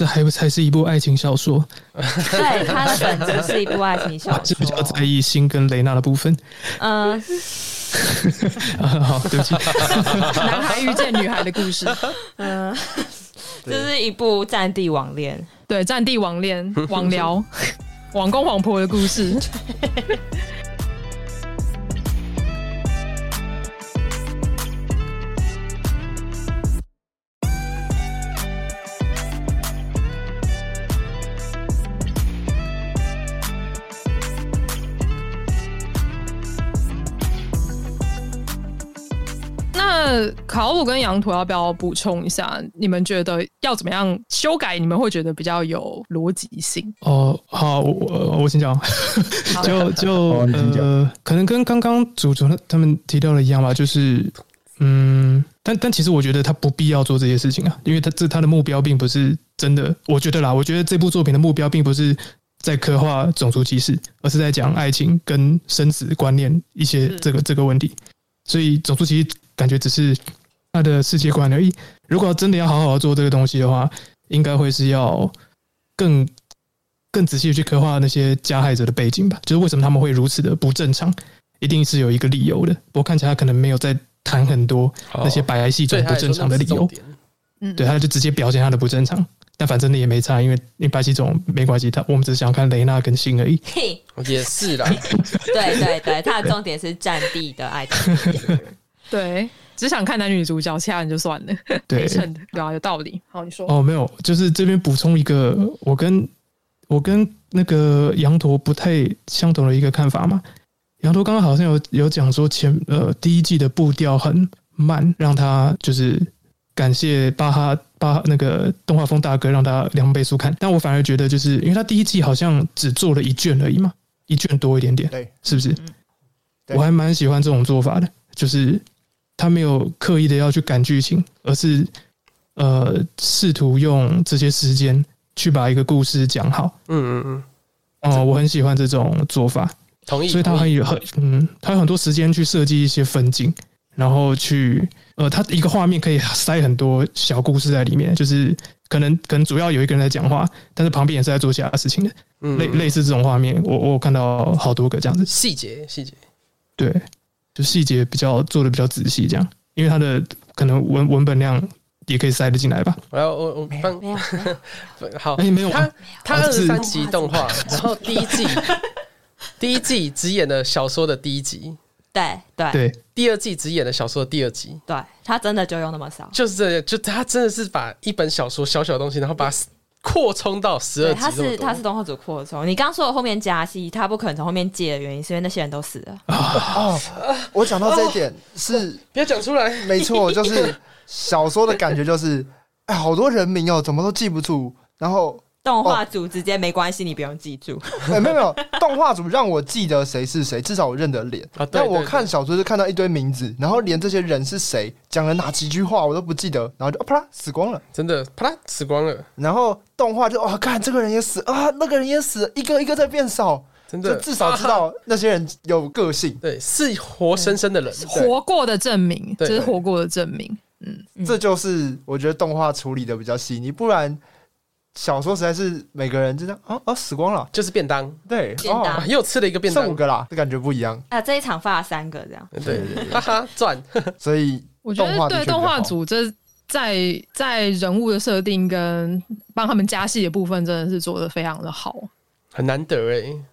这还不才是一部爱情小说？对，他的本质是一部爱情小说。是比较在意辛跟雷娜的部分。嗯、呃，好，对不起。男孩遇见女孩的故事。嗯，这是一部战地网恋。对，战地网恋、网聊、网公网婆的故事。考鲁跟羊驼要不要补充一下？你们觉得要怎么样修改？你们会觉得比较有逻辑性？哦，好，我我先讲，就就呃，可能跟刚刚主持人他们提到的一样吧，就是嗯，但但其实我觉得他不必要做这些事情啊，因为他这他的目标并不是真的，我觉得啦，我觉得这部作品的目标并不是在刻画种族歧视，而是在讲爱情跟生死观念一些这个这个问题，所以种族歧视感觉只是。他的世界观而已。如果真的要好好做这个东西的话，应该会是要更更仔细的去刻画那些加害者的背景吧。就是为什么他们会如此的不正常，一定是有一个理由的。不过看起来他可能没有在谈很多那些白癌系统不正常的理由。嗯，对，他就直接表现他的不正常。但反正那也没差，因为因为白系统没关系，他我们只是想看雷娜跟辛而已。嘿，也是啦。对对对，他的重点是战地的爱情。对。只想看男女主角，其他人就算了。对，对啊，有道理。好，你说。哦，没有，就是这边补充一个，我跟我跟那个羊驼不太相同的一个看法嘛。羊驼刚刚好像有有讲说前呃第一季的步调很慢，让他就是感谢巴哈巴那个动画风大哥让他两倍速看，但我反而觉得就是因为他第一季好像只做了一卷而已嘛，一卷多一点点，对，是不是？我还蛮喜欢这种做法的，就是。他没有刻意的要去赶剧情，而是呃试图用这些时间去把一个故事讲好。嗯嗯嗯。哦、呃，我很喜欢这种做法。同意。所以他很有很嗯，他有很多时间去设计一些分镜，然后去呃，他一个画面可以塞很多小故事在里面，就是可能可能主要有一个人在讲话，但是旁边也是在做其他事情的。嗯。类类似这种画面，我我看到好多个这样子。细节细节。对。就细节比较做的比较仔细，这样，因为它的可能文文本量也可以塞得进来吧。我要我我帮好，哎没有，他他二十三集动画，然后第一季第一季只演了小说的第一集，对对对，第二季只演了小说的第二集，对，他真的就用那么少，就是这样，就他真的是把一本小说小小的东西，然后把。扩充到十二集，他是他是动画组扩充。你刚刚说的后面加戏，他不可能从后面借的原因，是因为那些人都死了。哦，我讲到这一点是不要讲出来，没错，就是小说的感觉，就是哎，好多人名哦，怎么都记不住，然后。动画组直接没关系，你不用记住。没有没有，动画组让我记得谁是谁，至少我认得脸。但我看小说是看到一堆名字，然后连这些人是谁，讲了哪几句话我都不记得，然后就啪啦死光了，真的啪啦死光了。然后动画就哦，看这个人也死啊，那个人也死，一个一个在变少，真的至少知道那些人有个性，对，是活生生的人，活过的证明，这是活过的证明。嗯，这就是我觉得动画处理的比较细腻，不然。小说实在是每个人就这样啊啊死光了，就是便当，对，便当、哦、又吃了一个便当，剩五个啦，这感觉不一样。啊。这一场发了三个这样，对对对，哈哈赚。所以我觉得对动画组这在在人物的设定跟帮他们加戏的部分，真的是做的非常的好，很难得哎、欸。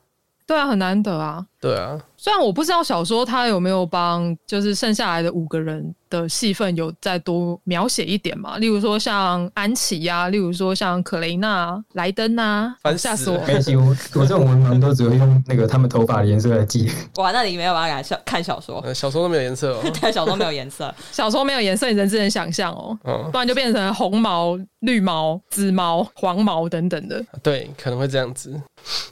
对啊，很难得啊。对啊，虽然我不知道小说他有没有帮，就是剩下来的五个人的戏份有再多描写一点嘛？例如说像安琪呀，例如说像可雷娜、莱登啊，吓死我！没关系，我我这种文盲都只会用那个他们头发的颜色来记。哇，那你没有办法看看小说？小说都没有颜色哦。对，小说没有颜色，小说没有颜色，你人只能想象哦。嗯，不然就变成红毛、绿毛、紫毛、黄毛等等的。对，可能会这样子。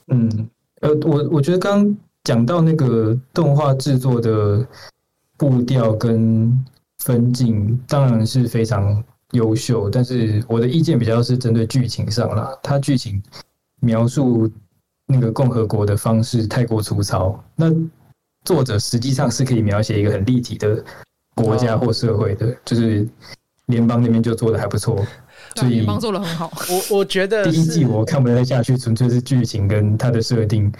嗯。呃，我我觉得刚讲到那个动画制作的步调跟分镜，当然是非常优秀。但是我的意见比较是针对剧情上啦，它剧情描述那个共和国的方式太过粗糙。那作者实际上是可以描写一个很立体的国家或社会的，就是联邦那边就做的还不错。所以帮做的很好。我我觉得第一季我看不太下去，纯粹是剧情跟它的设定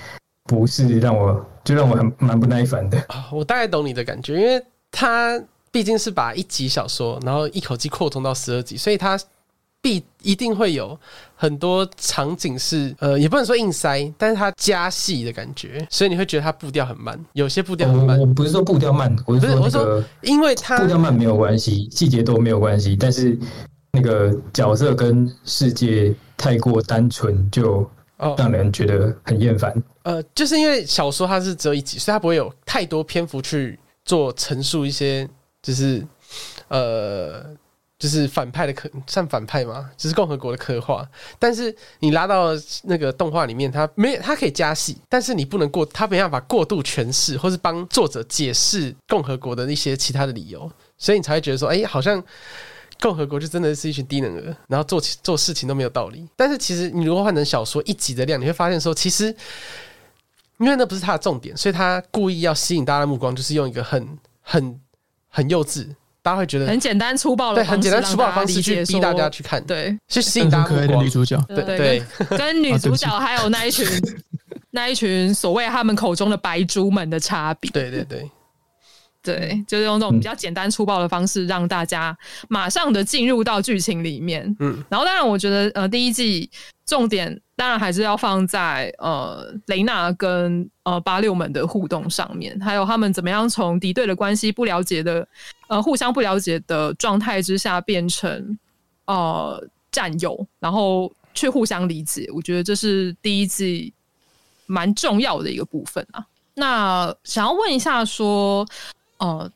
不是让我就让我很蛮不耐烦的。我大概懂你的感觉，因为它毕竟是把一集小说，然后一口气扩充到十二集，所以它。必一定会有很多场景是呃，也不能说硬塞，但是它加戏的感觉，所以你会觉得它步调很慢，有些步调很慢。我不是说步调慢，我是说那个，因为它步调慢没有关系，细节都没有关系，但是那个角色跟世界太过单纯，就让人觉得很厌烦。呃，就是因为小说它是只有一集，所以它不会有太多篇幅去做陈述一些，就是呃。就是反派的刻，算反派嘛？就是共和国的刻画。但是你拉到那个动画里面，它没，它可以加戏，但是你不能过，它没办法过度诠释，或是帮作者解释共和国的一些其他的理由，所以你才会觉得说，哎、欸，好像共和国就真的是一群低能儿，然后做做事情都没有道理。但是其实你如果换成小说一集的量，你会发现说，其实因为那不是他的重点，所以他故意要吸引大家的目光，就是用一个很很很幼稚。大家会觉得很简单粗暴的，对，很简单粗暴的方式去逼大家去看，对，去吸引大家目光。女主角，对对，跟女主角还有那一群 那一群所谓他们口中的白猪们的差别。对对对，对，就是用这种比较简单粗暴的方式让大家马上的进入到剧情里面。嗯，然后当然，我觉得呃，第一季重点。当然还是要放在呃雷娜跟呃八六们的互动上面，还有他们怎么样从敌对的关系、不了解的呃互相不了解的状态之下变成呃战友，然后去互相理解。我觉得这是第一季蛮重要的一个部分啊。那想要问一下说，呃，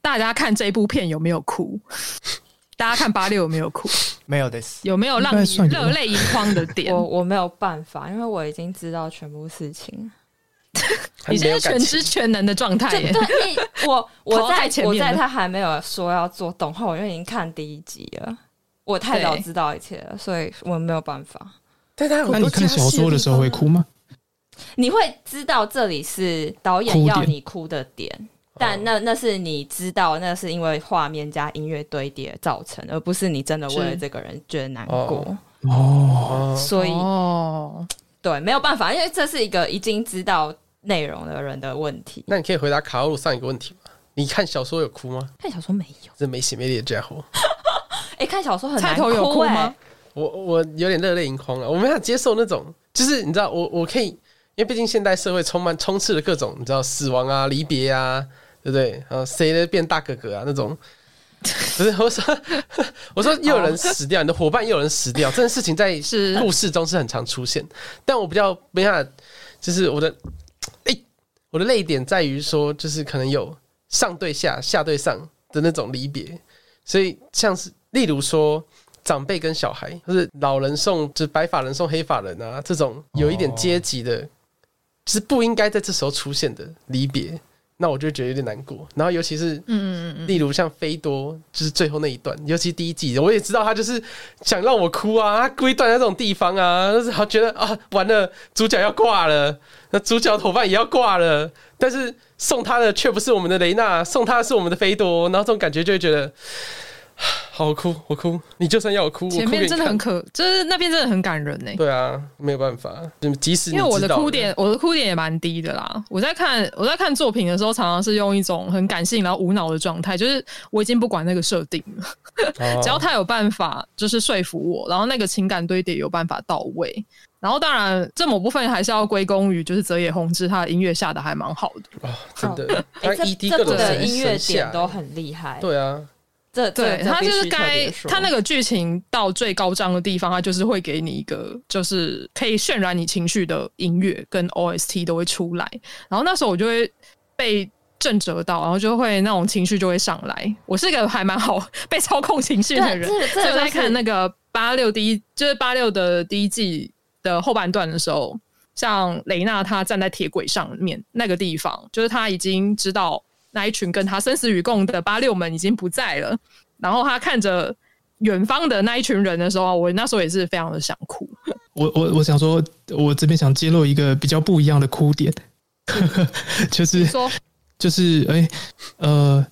大家看这部片有没有哭？大家看八六有没有哭？没有的，有没有让你热泪盈眶的点？我我没有办法，因为我已经知道全部事情。你现在全知全能的状态。对，我我在我在他还没有说要做动画，我就已经看第一集了。我太早知道一切了，所以我没有办法。但他那你看小说的时候会哭吗？你会知道这里是导演要你哭的点。但那那是你知道，那是因为画面加音乐堆叠造成，而不是你真的为了这个人觉得难过哦。所以哦，对，没有办法，因为这是一个已经知道内容的人的问题。那你可以回答卡路上一个问题吗？你看小说有哭吗？看小说没有，这没血没泪的家伙。哎、欸，看小说很难哭，欸、有哭吗？我我有点热泪盈眶了。我没法接受那种，就是你知道，我我可以，因为毕竟现代社会充满充斥了各种，你知道死亡啊、离别啊。对不对？啊，谁的变大哥哥啊？那种不是我说，我说又有人死掉，你的伙伴又有人死掉，这件事情在 故事中是很常出现。但我比较没办法，就是我的哎、欸，我的泪点在于说，就是可能有上对下、下对上的那种离别。所以像是例如说，长辈跟小孩，就是老人送，就是白发人送黑发人啊，这种有一点阶级的，就是不应该在这时候出现的离别。那我就觉得有点难过，然后尤其是，嗯嗯嗯，例如像飞多，就是最后那一段，尤其第一季，我也知道他就是想让我哭啊，他故意断在这种地方啊，就是他觉得啊，完了，主角要挂了，那主角头发也要挂了，但是送他的却不是我们的雷娜，送他的是我们的飞多，然后这种感觉就会觉得。好我哭，我哭，你就算要我哭，前面真的很可，就是那边真的很感人呢。对啊，没有办法，即使因为我的哭点，我的哭点也蛮低的啦。我在看我在看作品的时候，常常是用一种很感性然后无脑的状态，就是我已经不管那个设定了，只要他有办法就是说服我，然后那个情感堆叠有办法到位，然后当然这某部分还是要归功于就是泽野弘之他的音乐下的还蛮好的。啊，真的，他 ED 各种的音乐点都很厉害，对啊。这对他就是该他那个剧情到最高涨的地方，他就是会给你一个就是可以渲染你情绪的音乐跟 OST 都会出来，然后那时候我就会被震折到，然后就会那种情绪就会上来。我是一个还蛮好 被操控情绪的人，所以我在看那个八六第一就是八六的第一季的后半段的时候，像雷娜她站在铁轨上面那个地方，就是她已经知道。那一群跟他生死与共的八六们已经不在了，然后他看着远方的那一群人的时候，我那时候也是非常的想哭。我我我想说，我这边想揭露一个比较不一样的哭点，就是说，就是哎呃，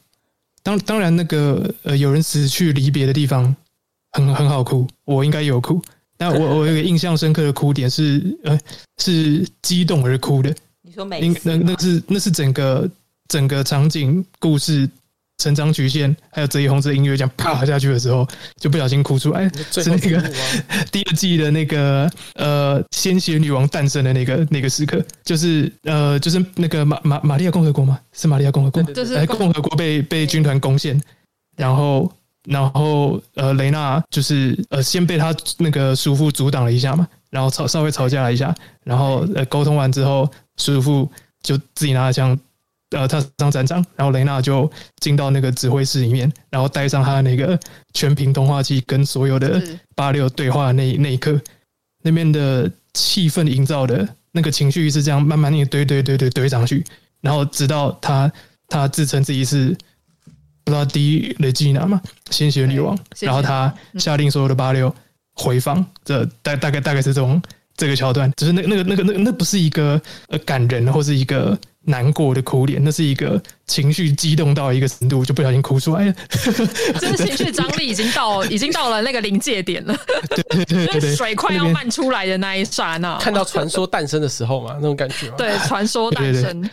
当当然那个呃有人死去离别的地方，很很好哭，我应该有哭。那我 我有个印象深刻的哭点是，呃，是激动而哭的。你说每次那那是那是整个整个场景故事成长曲线，还有泽野弘之的音乐这样啪下去的时候，就不小心哭出来。是那个 第二季的那个呃，鲜血女王诞生的那个那个时刻，就是呃，就是那个马马玛利亚共和国吗？是玛利亚共和国？就是共和国被被军团攻陷，然后。然后，呃，雷娜就是呃，先被他那个叔父阻挡了一下嘛，然后吵稍微吵架了一下，然后呃，沟通完之后，叔父就自己拿着枪，呃，他上战场，然后雷娜就进到那个指挥室里面，然后带上他的那个全屏通话器，跟所有的八六对话的那那一刻，那边的气氛营造的那个情绪是这样慢慢一堆堆堆堆堆上去，然后直到他他自称自己是。不知道第一雷吉娜嘛，鲜血女王，然后他下令所有的八六回放，这大大概大概是这种这个桥段，只是那那个那个那那不是一个呃感人或是一个难过的哭脸，那是一个情绪激动到一个程度就不小心哭出来了，这情绪张力已经到已经到了那个临界点了，对对对水快要漫出来的那一刹那，看到传说诞生的时候嘛，那种感觉，对，传说诞生。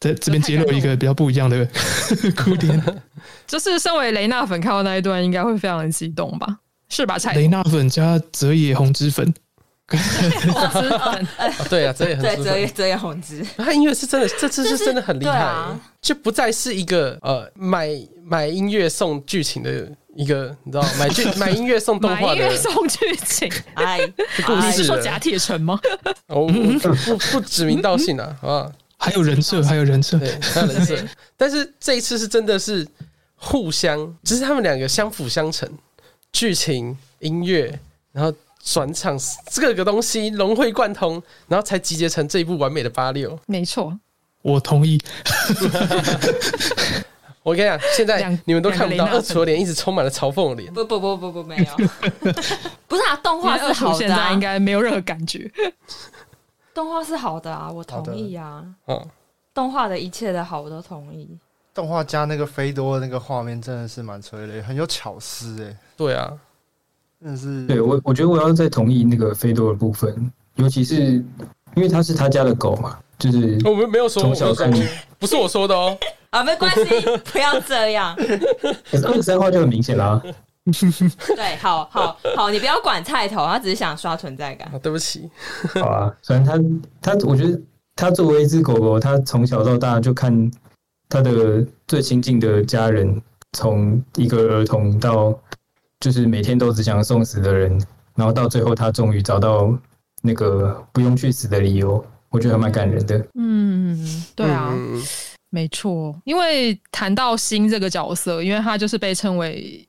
在这边揭露一个比较不一样的哭点，就是身为雷纳粉看到那一段，应该会非常的激动吧？是吧？蔡雷纳粉加泽野弘之粉，对啊，泽野弘之，泽野泽野弘之，他音乐是真的，这次是真的很厉害，啊就不再是一个呃买买音乐送剧情的一个，你知道买剧 买音乐送动画的音乐送剧情，哎，故事是说假铁城吗？哦，不不不指名道姓啊，好不好？还有人设，还有人设，对，还有人设。但是这一次是真的是互相，就是他们两个相辅相成，剧情、音乐，然后转场，这个东西融会贯通，然后才集结成这一部完美的八六。没错，我同意。我跟你讲，现在你们都看不到二厨的脸，一直充满了嘲讽的脸。不不不不不，没有，不是啊，动画是好的，现在应该没有任何感觉。动画是好的啊，我同意啊。嗯，动画的一切的好，我都同意。动画加那个飞多的那个画面，真的是蛮催泪，很有巧思哎。对啊，真的是。对我，我觉得我要再同意那个菲多的部分，尤其是因为他是他家的狗嘛，就是我们没有说从小看，不是我说的哦。啊，没关系，不要这样。二十三话就很明显啦。对，好好好，你不要管菜头，他只是想刷存在感。对不起，好啊，反正他他，我觉得他作为一只狗狗，他从小到大就看他的最亲近的家人，从一个儿童到就是每天都只想送死的人，然后到最后他终于找到那个不用去死的理由，我觉得还蛮感人的。嗯，对啊，嗯、没错，因为谈到星这个角色，因为他就是被称为。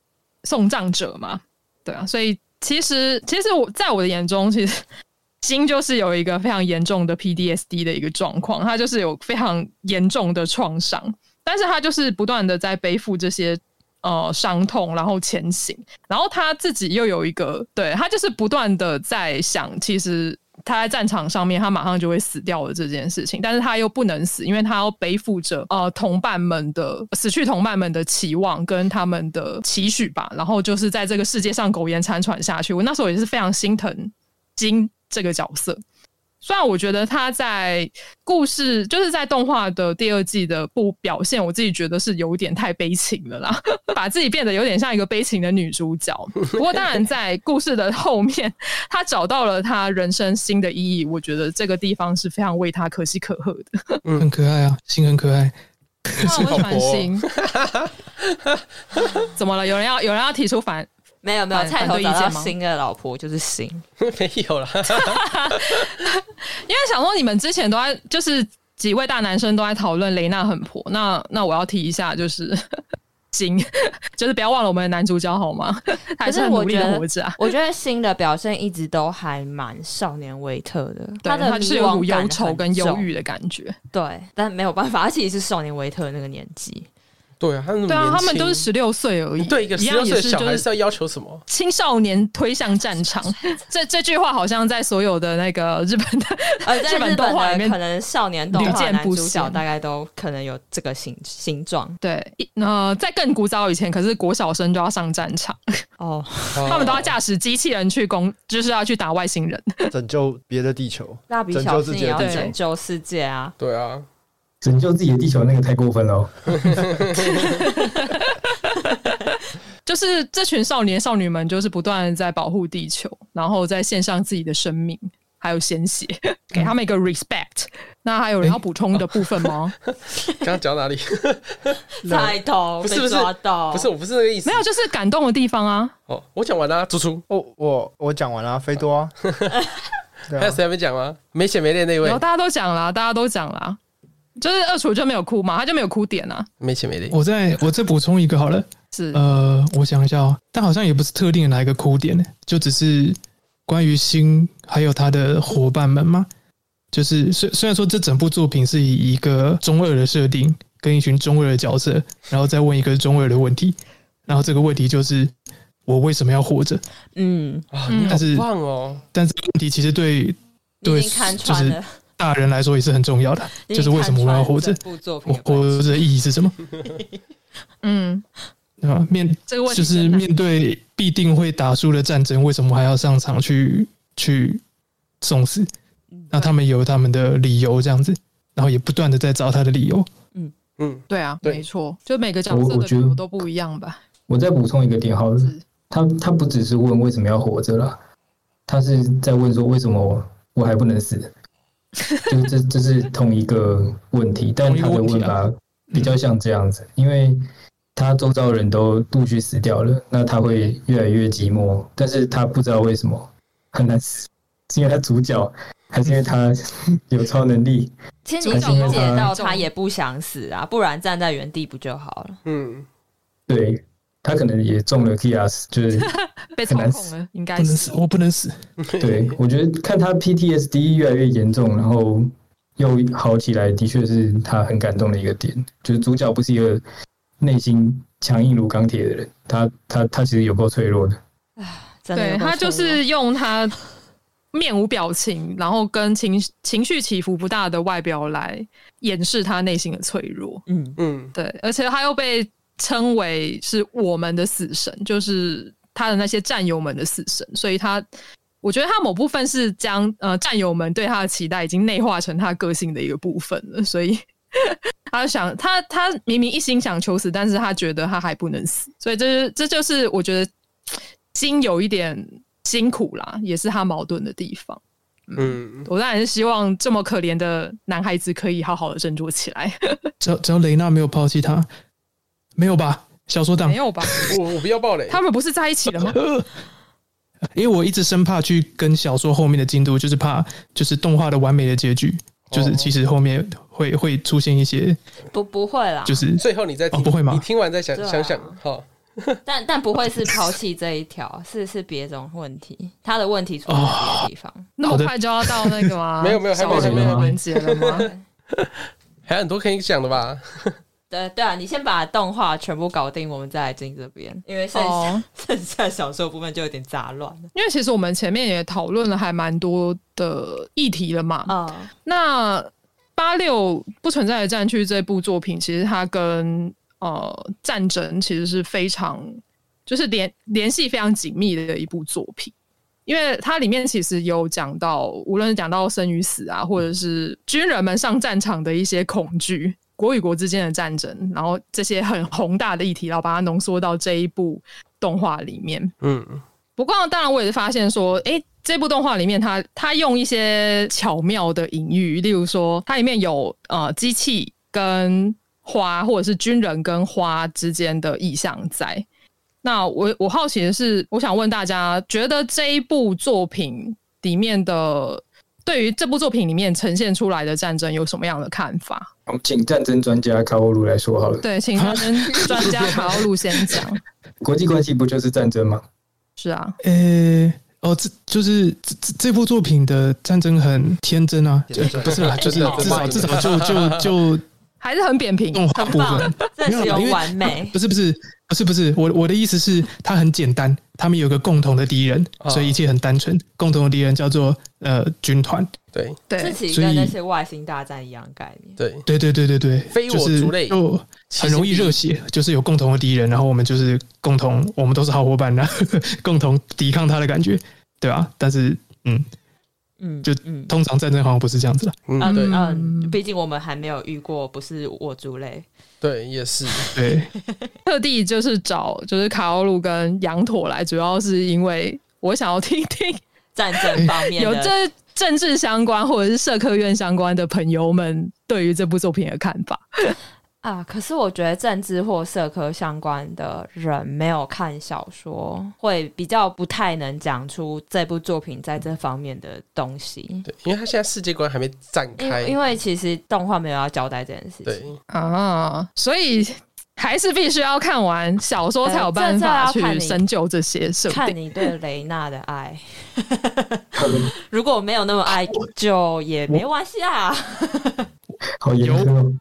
送葬者嘛，对啊，所以其实其实我在我的眼中，其实 星就是有一个非常严重的 PDSD 的一个状况，他就是有非常严重的创伤，但是他就是不断的在背负这些呃伤痛，然后前行，然后他自己又有一个，对，他就是不断的在想，其实。他在战场上面，他马上就会死掉了这件事情，但是他又不能死，因为他要背负着呃同伴们的死去同伴们的期望跟他们的期许吧，然后就是在这个世界上苟延残喘下去。我那时候也是非常心疼金这个角色。虽然我觉得他在故事，就是在动画的第二季的不表现，我自己觉得是有点太悲情了啦，把自己变得有点像一个悲情的女主角。不过当然，在故事的后面，他找到了他人生新的意义，我觉得这个地方是非常为他可喜可贺的。嗯，很可爱啊，心很可爱。我喜欢心。怎么了？有人要有人要提出反？没有没有，菜头找到新的老婆就是新，没有了。因为想说你们之前都在，就是几位大男生都在讨论雷娜很婆，那那我要提一下，就是 新，就是不要忘了我们的男主角好吗？还是很努力的活着啊。我觉得新的表现一直都还蛮少年维特的，他的他是有股忧愁跟忧郁的感觉。对，但没有办法，他其实是少年维特的那个年纪。对啊，他们对啊，他们都是十六岁而已。对一个十六岁的小孩是要要求什么？青少年推向战场，这这句话好像在所有的那个日本的呃，日本动画里面，可能少年动画男主角大概都可能有这个形形状。对，呃，在更古早以前，可是国小生就要上战场哦，他们都要驾驶机器人去攻，就是要去打外星人，拯救别的地球。蜡笔小新也要拯救世界啊！对啊。拯救自己的地球那个太过分了，就是这群少年少女们，就是不断在保护地球，然后在献上自己的生命还有鲜血，给他们一个 respect。那还有人要补充的部分吗？刚刚讲哪里？菜头不是不是不是我不是那个意思，没有，就是感动的地方啊。哦，我讲完了，猪猪。哦，我我讲完了，飞多、啊。还有谁还没讲吗？没血没泪那位，然后大家都讲了，大家都讲了。就是二厨就没有哭嘛，他就没有哭点啊，没钱没力。我再我再补充一个好了，是呃，我想一下哦，但好像也不是特定的哪一个哭点呢，就只是关于星还有他的伙伴们嘛。就是虽虽然说这整部作品是以一个中二的设定，跟一群中二的角色，然后再问一个中二的问题，然后这个问题就是我为什么要活着？嗯啊，你好棒哦！但是问题其实对对就是。大人来说也是很重要的，就是为什么我要活着？我活着的意义是什么？嗯，对吧？面这个问题就是面对必定会打输的战争，为什么还要上场去去送死？那他们有他们的理由，这样子，然后也不断的在找他的理由。嗯嗯，对啊，没错，就每个角色的理由都不一样吧。我再补充一个点，好了，他他不只是问为什么要活着了，他是在问说为什么我还不能死？就是这这是同一个问题，但他的问法比较像这样子，因为他周遭人都陆续死掉了，那他会越来越寂寞，但是他不知道为什么很难死，是因为他主角，还是因为他 有超能力？其实你理解到他也不想死啊，不然站在原地不就好了？嗯，对。他可能也中了 Kias，就是 被操控了，应该不能死，我不能死。对，我觉得看他 PTSD 越来越严重，然后又好起来，的确是他很感动的一个点。就是主角不是一个内心强硬如钢铁的人，他他他其实有够脆弱的。对，他就是用他面无表情，然后跟情情绪起伏不大的外表来掩饰他内心的脆弱。嗯嗯，对，而且他又被。称为是我们的死神，就是他的那些战友们的死神，所以他，我觉得他某部分是将呃战友们对他的期待已经内化成他个性的一个部分了，所以他想他他明明一心想求死，但是他觉得他还不能死，所以这是这就是我觉得心有一点辛苦啦，也是他矛盾的地方。嗯，我当然是希望这么可怜的男孩子可以好好的振作起来。只要只要雷娜没有抛弃他。没有吧？小说党没有吧？我我不要暴雷。他们不是在一起了吗？因为我一直生怕去跟小说后面的进度，就是怕就是动画的完美的结局，就是其实后面会会出现一些不不会啦，就是最后你再听、哦、不会吗？你听完再想、啊、想想好。但但不会是抛弃这一条，是是别种问题，他的问题出在别的地方。哦、那么快就要到那个吗？没有没有，还没有没有完结了吗？还有很多可以讲的吧？对对啊，你先把动画全部搞定，我们再来进这边，因为剩下、oh. 剩下小说部分就有点杂乱了。因为其实我们前面也讨论了还蛮多的议题了嘛。啊、oh.，那八六不存在的战区这部作品，其实它跟呃战争其实是非常就是联联系非常紧密的一部作品，因为它里面其实有讲到，无论是讲到生与死啊，或者是军人们上战场的一些恐惧。国与国之间的战争，然后这些很宏大的议题，然后把它浓缩到这一部动画里面。嗯，不过当然我也是发现说，哎，这部动画里面它它用一些巧妙的隐喻，例如说它里面有呃机器跟花，或者是军人跟花之间的意象在。那我我好奇的是，我想问大家，觉得这一部作品里面的？对于这部作品里面呈现出来的战争有什么样的看法？我们请战争专家卡欧鲁来说好了。对，请战争专家卡欧鲁先讲。国际关系不就是战争吗？是啊。呃，哦，这就是这这部作品的战争很天真啊，就不是啦，就是至少至少就就就还是很扁平，动画部分这是有完美。不是不是不是不是，我我的意思是，它很简单，他们有个共同的敌人，所以一切很单纯。共同的敌人叫做呃军团，对对，这其实跟那些外星大战一样概念。对对对对对对，非我族类，就很容易热血，就是有共同的敌人，然后我们就是共同，我们都是好伙伴呢，共同抵抗他的感觉，对吧？但是嗯。嗯，就通常战争好像不是这样子的。嗯，对，嗯，毕竟我们还没有遇过，不是我族类。对，也是。对，特地就是找就是卡奥鲁跟羊驼来，主要是因为我想要听听战争方面有这政治相关或者是社科院相关的朋友们对于这部作品的看法。啊，可是我觉得政治或社科相关的人没有看小说，会比较不太能讲出这部作品在这方面的东西。对，因为他现在世界观还没展开。因为其实动画没有要交代这件事情。对啊，所以还是必须要看完小说才有办法去深究这些设定。看你对雷娜的爱，如果没有那么爱，就也没关系啊。好有，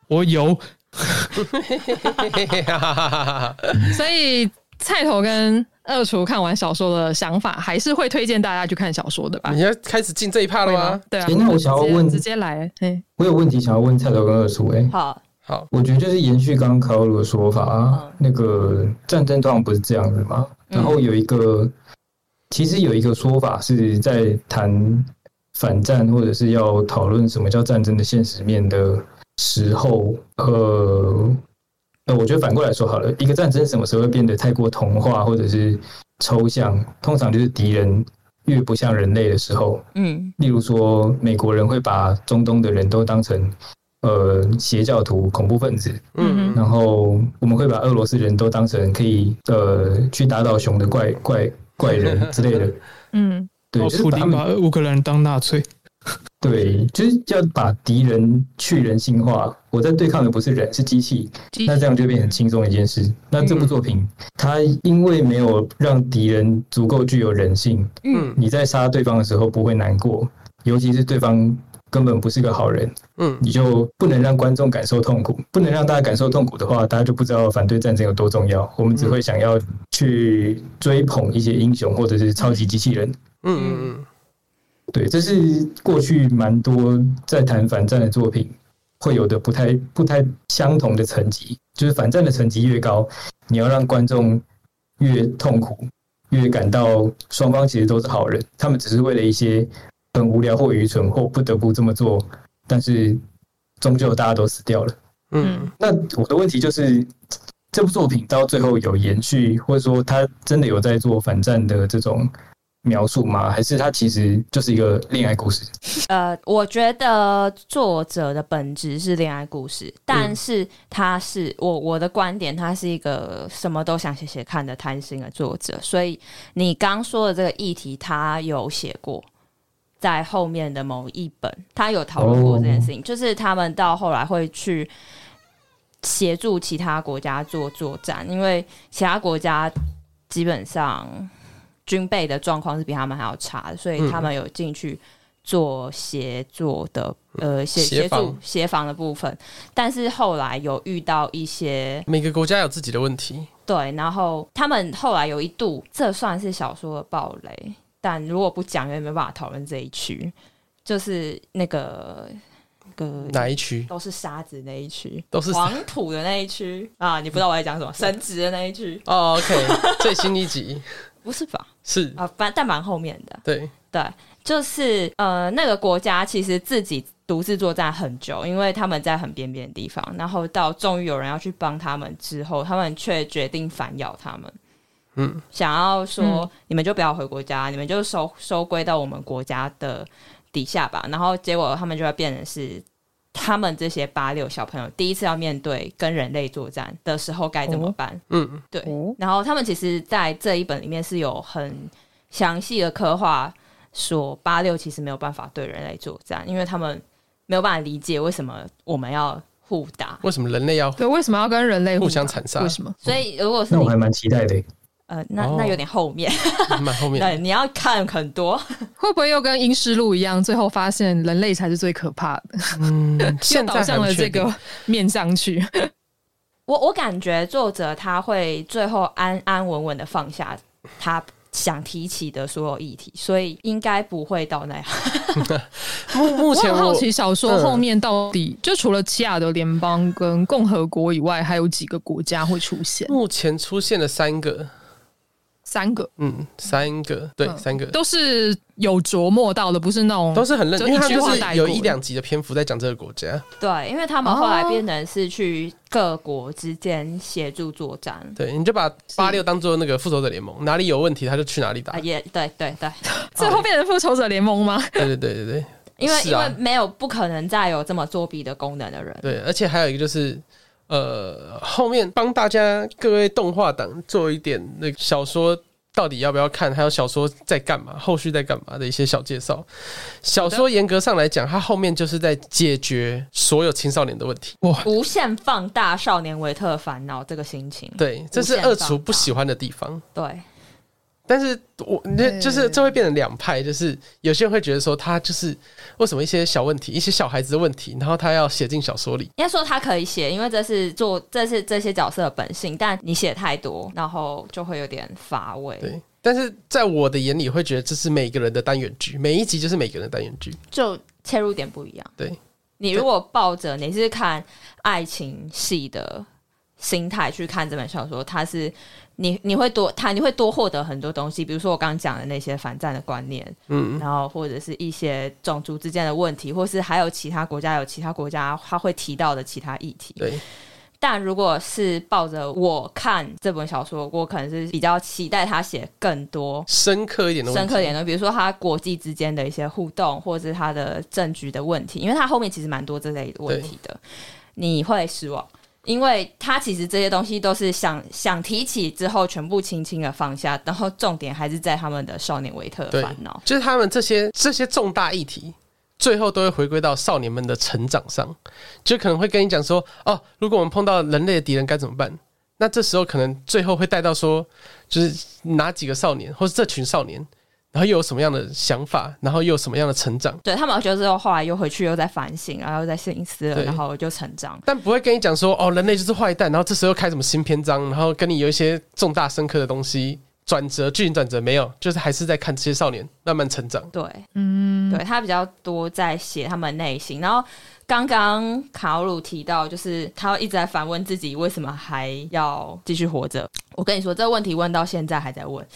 我有。所以菜头跟二厨看完小说的想法，还是会推荐大家去看小说的吧？你要开始进这一趴了吗？对啊。那我想要问，直接来。我有问题想要问菜头跟二厨。哎，好好，我觉得就是延续刚刚卡鲁的说法啊，那个战争通常不是这样子嘛？然后有一个，其实有一个说法是在谈反战，或者是要讨论什么叫战争的现实面的。时候，呃，呃，我觉得反过来说好了，一个战争什么时候会变得太过童话或者是抽象？通常就是敌人越不像人类的时候，嗯，例如说美国人会把中东的人都当成呃邪教徒、恐怖分子，嗯，然后我们会把俄罗斯人都当成可以呃去打倒熊的怪怪怪人之类的，嗯，对，普丁把乌克兰当纳粹。对，就是要把敌人去人性化。我在对抗的不是人，是机器。那这样就变很轻松一件事。那这部作品，嗯、它因为没有让敌人足够具有人性，嗯，你在杀对方的时候不会难过，尤其是对方根本不是个好人，嗯，你就不能让观众感受痛苦，不能让大家感受痛苦的话，大家就不知道反对战争有多重要。我们只会想要去追捧一些英雄或者是超级机器人。嗯嗯嗯。对，这是过去蛮多在谈反战的作品会有的不太不太相同的层级，就是反战的层级越高，你要让观众越痛苦，越感到双方其实都是好人，他们只是为了一些很无聊或愚蠢或不得不这么做，但是终究大家都死掉了。嗯，那我的问题就是，这部作品到最后有延续，或者说他真的有在做反战的这种。描述吗？还是它其实就是一个恋爱故事？呃，我觉得作者的本质是恋爱故事，但是他是我我的观点，他是一个什么都想写写看的贪心的作者。所以你刚说的这个议题，他有写过，在后面的某一本，他有讨论过这件事情，就是他们到后来会去协助其他国家做作战，因为其他国家基本上。军备的状况是比他们还要差的，所以他们有进去做协作的，嗯、呃，协协助协防的部分。但是后来有遇到一些每个国家有自己的问题，对。然后他们后来有一度，这算是小说的暴雷，但如果不讲，也没办法讨论这一区，就是那个那个哪一区都是沙子那一区，都是黄土的那一区啊！你不知道我在讲什么，神职的那一区哦。OK，最新一集。不是吧？是啊，反但蛮后面的。对对，就是呃，那个国家其实自己独自作战很久，因为他们在很边边的地方，然后到终于有人要去帮他们之后，他们却决定反咬他们。嗯，想要说、嗯、你们就不要回国家，你们就收收归到我们国家的底下吧。然后结果他们就会变成是。他们这些八六小朋友第一次要面对跟人类作战的时候该怎么办？嗯，对。然后他们其实，在这一本里面是有很详细的刻画，说八六其实没有办法对人类作战，因为他们没有办法理解为什么我们要互打，为什么人类要对，为什么要跟人类互相残杀？为什么？所以如果是那我还蛮期待的。呃，那那有点后面，蛮后面。对，你要看很多，会不会又跟《阴尸路》一样，最后发现人类才是最可怕的？嗯，又导向了这个面上去。我我感觉作者他会最后安安稳稳的放下他想提起的所有议题，所以应该不会到那样。目目前我，我好奇小说后面到底、嗯、就除了奇亚的联邦跟共和国以外，还有几个国家会出现？目前出现了三个。三个，嗯，三个，对，嗯、三个都是有琢磨到的，不是那种都是很认真，因为他就是有一两集的篇幅在讲这个国家。对，因为他们后来变成是去各国之间协助作战。对，你就把八六当做那个复仇者联盟，哪里有问题他就去哪里打。也对对对，最后变成复仇者联盟吗？对对对对对，因为、啊、因为没有不可能再有这么作弊的功能的人。对，而且还有一个就是。呃，后面帮大家各位动画党做一点那个小说到底要不要看，还有小说在干嘛，后续在干嘛的一些小介绍。小说严格上来讲，它后面就是在解决所有青少年的问题，哇，无限放大少年维特烦恼这个心情。对，这是二厨不喜欢的地方。对。但是我那就是这会变成两派，就是有些人会觉得说他就是为什么一些小问题，一些小孩子的问题，然后他要写进小说里。应该说他可以写，因为这是做这是这些角色的本性，但你写太多，然后就会有点乏味。对，但是在我的眼里会觉得这是每个人的单元剧，每一集就是每个人的单元剧，就切入点不一样。对，你如果抱着你是看爱情戏的心态去看这本小说，它是。你你会多他你会多获得很多东西，比如说我刚刚讲的那些反战的观念，嗯，然后或者是一些种族之间的问题，或是还有其他国家有其他国家他会提到的其他议题。对，但如果是抱着我看这本小说，我可能是比较期待他写更多深刻一点的、深刻一点的，比如说他国际之间的一些互动，或者是他的政局的问题，因为他后面其实蛮多这类问题的，你会失望。因为他其实这些东西都是想想提起之后，全部轻轻的放下，然后重点还是在他们的少年维特的烦恼，就是他们这些这些重大议题，最后都会回归到少年们的成长上，就可能会跟你讲说，哦，如果我们碰到人类的敌人该怎么办？那这时候可能最后会带到说，就是哪几个少年，或是这群少年。然后又有什么样的想法？然后又有什么样的成长？对他们，觉得之后后来又回去，又在反省，然后又在深思了，然后就成长。但不会跟你讲说，哦，人类就是坏蛋。然后这时候开什么新篇章？然后跟你有一些重大深刻的东西转折，剧情转折没有，就是还是在看这些少年慢慢成长。对，嗯，对他比较多在写他们内心，然后。刚刚卡鲁提到，就是他一直在反问自己，为什么还要继续活着？我跟你说，这个问题问到现在还在问，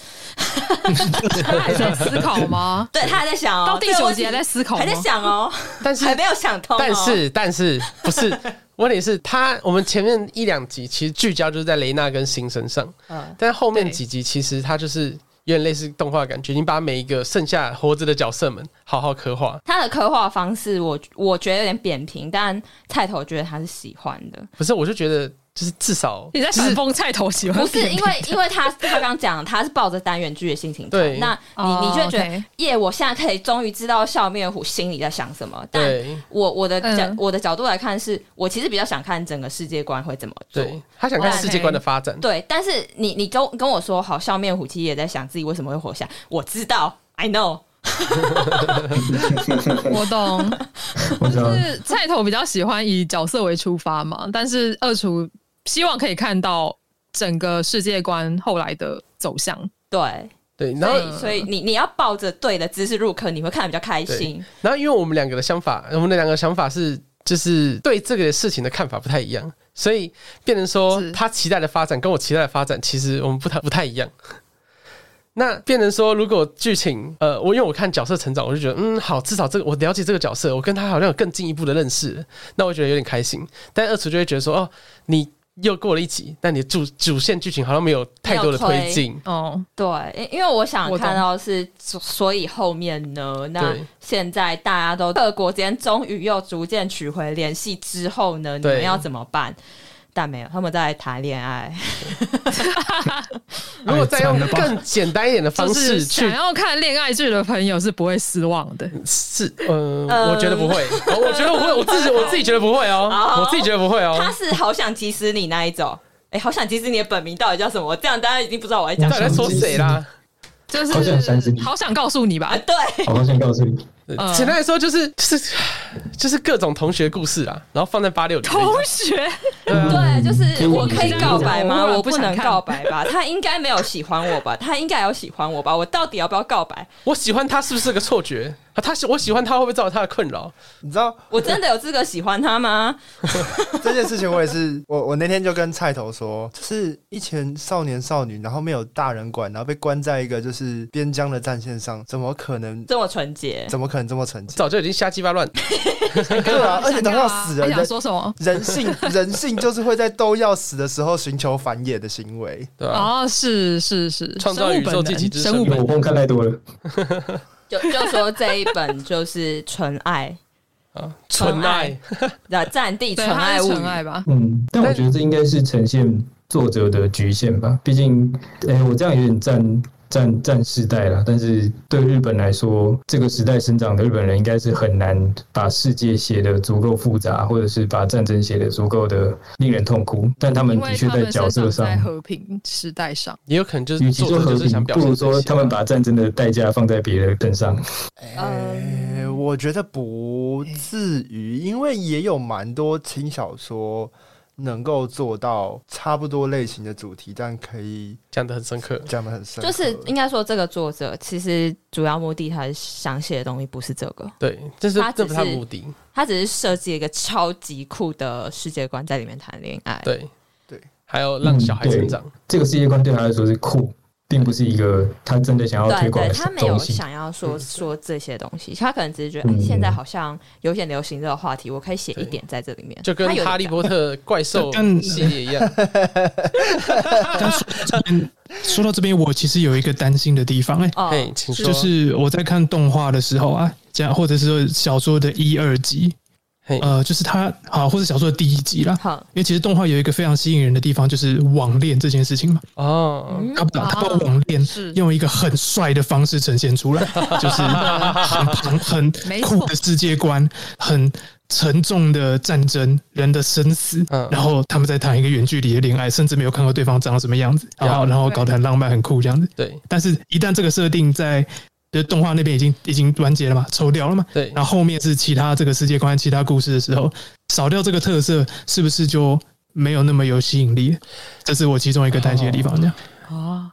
他还在思考吗？对，他还在想哦，到第九集还在思考，还在想哦，但是还没有想通。但是，但是不是 问题是他？我们前面一两集其实聚焦就是在雷娜跟辛身上，嗯，但后面几集其实他就是。有点类似动画感觉，你把每一个剩下活着的角色们好好刻画。他的刻画方式我，我我觉得有点扁平，但菜头觉得他是喜欢的。不是，我就觉觉得。就是至少你在反讽菜头喜欢，不是因为因为他他刚讲他是抱着单元剧的心情看，对，那你你就觉得耶，我现在可以终于知道笑面虎心里在想什么。但我我的角我的角度来看，是我其实比较想看整个世界观会怎么做。对，他想看世界观的发展。对，但是你你跟跟我说好，笑面虎其实也在想自己为什么会活下。我知道，I know，我懂。就是菜头比较喜欢以角色为出发嘛，但是二厨。希望可以看到整个世界观后来的走向。对对，所以所以你你要抱着对的姿势入坑，你会看得比较开心。然后，因为我们两个的想法，我们的两个想法是，就是对这个事情的看法不太一样，所以变成说他期待的发展跟我期待的发展，其实我们不太不太一样。那变成说，如果剧情，呃，我因为我看角色成长，我就觉得，嗯，好，至少这个我了解这个角色，我跟他好像有更进一步的认识，那我觉得有点开心。但二厨就会觉得说，哦，你。又过了一集，但你主主线剧情好像没有太多的推进。哦，对，因为我想看到是，所以后面呢，那现在大家都各国间终于又逐渐取回联系之后呢，你们要怎么办？但没有，他们在谈恋爱。如果再用更简单一点的方式去，想要看恋爱剧的朋友是不会失望的。是，呃，我觉得不会，我觉得不会，我自己 我自己觉得不会哦，我自己觉得不会哦。他是好想急死你那一种。哎，好想提示你的本名到底叫什么？这样大家已经不知道我在讲。在说谁啦？就是好想好想告诉你吧。对，好想告诉你。简单来说，就是就是就是各种同学故事啦，然后放在八六里。同学，对，就是我可以告白吗？我不能告白吧？他应该没有喜欢我吧？他应该有喜欢我吧？我到底要不要告白？我喜欢他是不是个错觉？他喜我喜欢他会不会造成他的困扰？你知道我真的有资格喜欢他吗？这件事情我也是，我我那天就跟菜头说，就是一群少年少女，然后没有大人管，然后被关在一个就是边疆的战线上，怎么可能这么纯洁？怎么可能这么纯洁？早就已经瞎鸡巴乱。对啊，而且等到死人，想说什么？人性 人性就是会在都要死的时候寻求繁衍的行为，对吧？啊，是是是，创造宇宙自己生物本能，我看太多了。就就说这一本就是纯爱啊，纯爱的战地纯爱纯爱吧。嗯，但我觉得这应该是呈现作者的局限吧。毕竟，哎、欸，我这样有点占。战战世代了，但是对日本来说，这个时代生长的日本人应该是很难把世界写得足够复杂，或者是把战争写得足够的令人痛苦。但他们的确在角色上，在和平时代上，也有可能就是与其说和平，不如说他们把战争的代价放在别人身上。哎，我觉得不至于，因为也有蛮多轻小说。能够做到差不多类型的主题，但可以讲的很深刻，讲的很深。就是应该说，这个作者其实主要目的，他想写的东西不是这个。对，这是这不是他目的，他只是设计一个超级酷的世界观在里面谈恋爱。对对，还有让小孩成长，嗯、这个世界观对他来说是酷。并不是一个他真的想要推广的东西。他没有想要说说这些东西，他可能只是觉得，哎，现在好像有点流行这个话题，我可以写一点在这里面，就跟哈利波特怪兽 系列一样。说到这边，我其实有一个担心的地方，哎，就是我在看动画的时候啊，这样或者是说小说的一二集。呃，就是他好，或者小说的第一集啦。好，因为其实动画有一个非常吸引人的地方，就是网恋这件事情嘛。哦，他把他把网恋用一个很帅的方式呈现出来，就是很庞很酷的世界观，很沉重的战争，人的生死，然后他们在谈一个远距离的恋爱，甚至没有看过对方长什么样子，然后然后搞得很浪漫很酷这样子。对，但是一旦这个设定在就动画那边已经已经完结了嘛，抽掉了嘛。对，然后后面是其他这个世界观、其他故事的时候，少掉这个特色，是不是就没有那么有吸引力？这是我其中一个担心的地方。这样哦，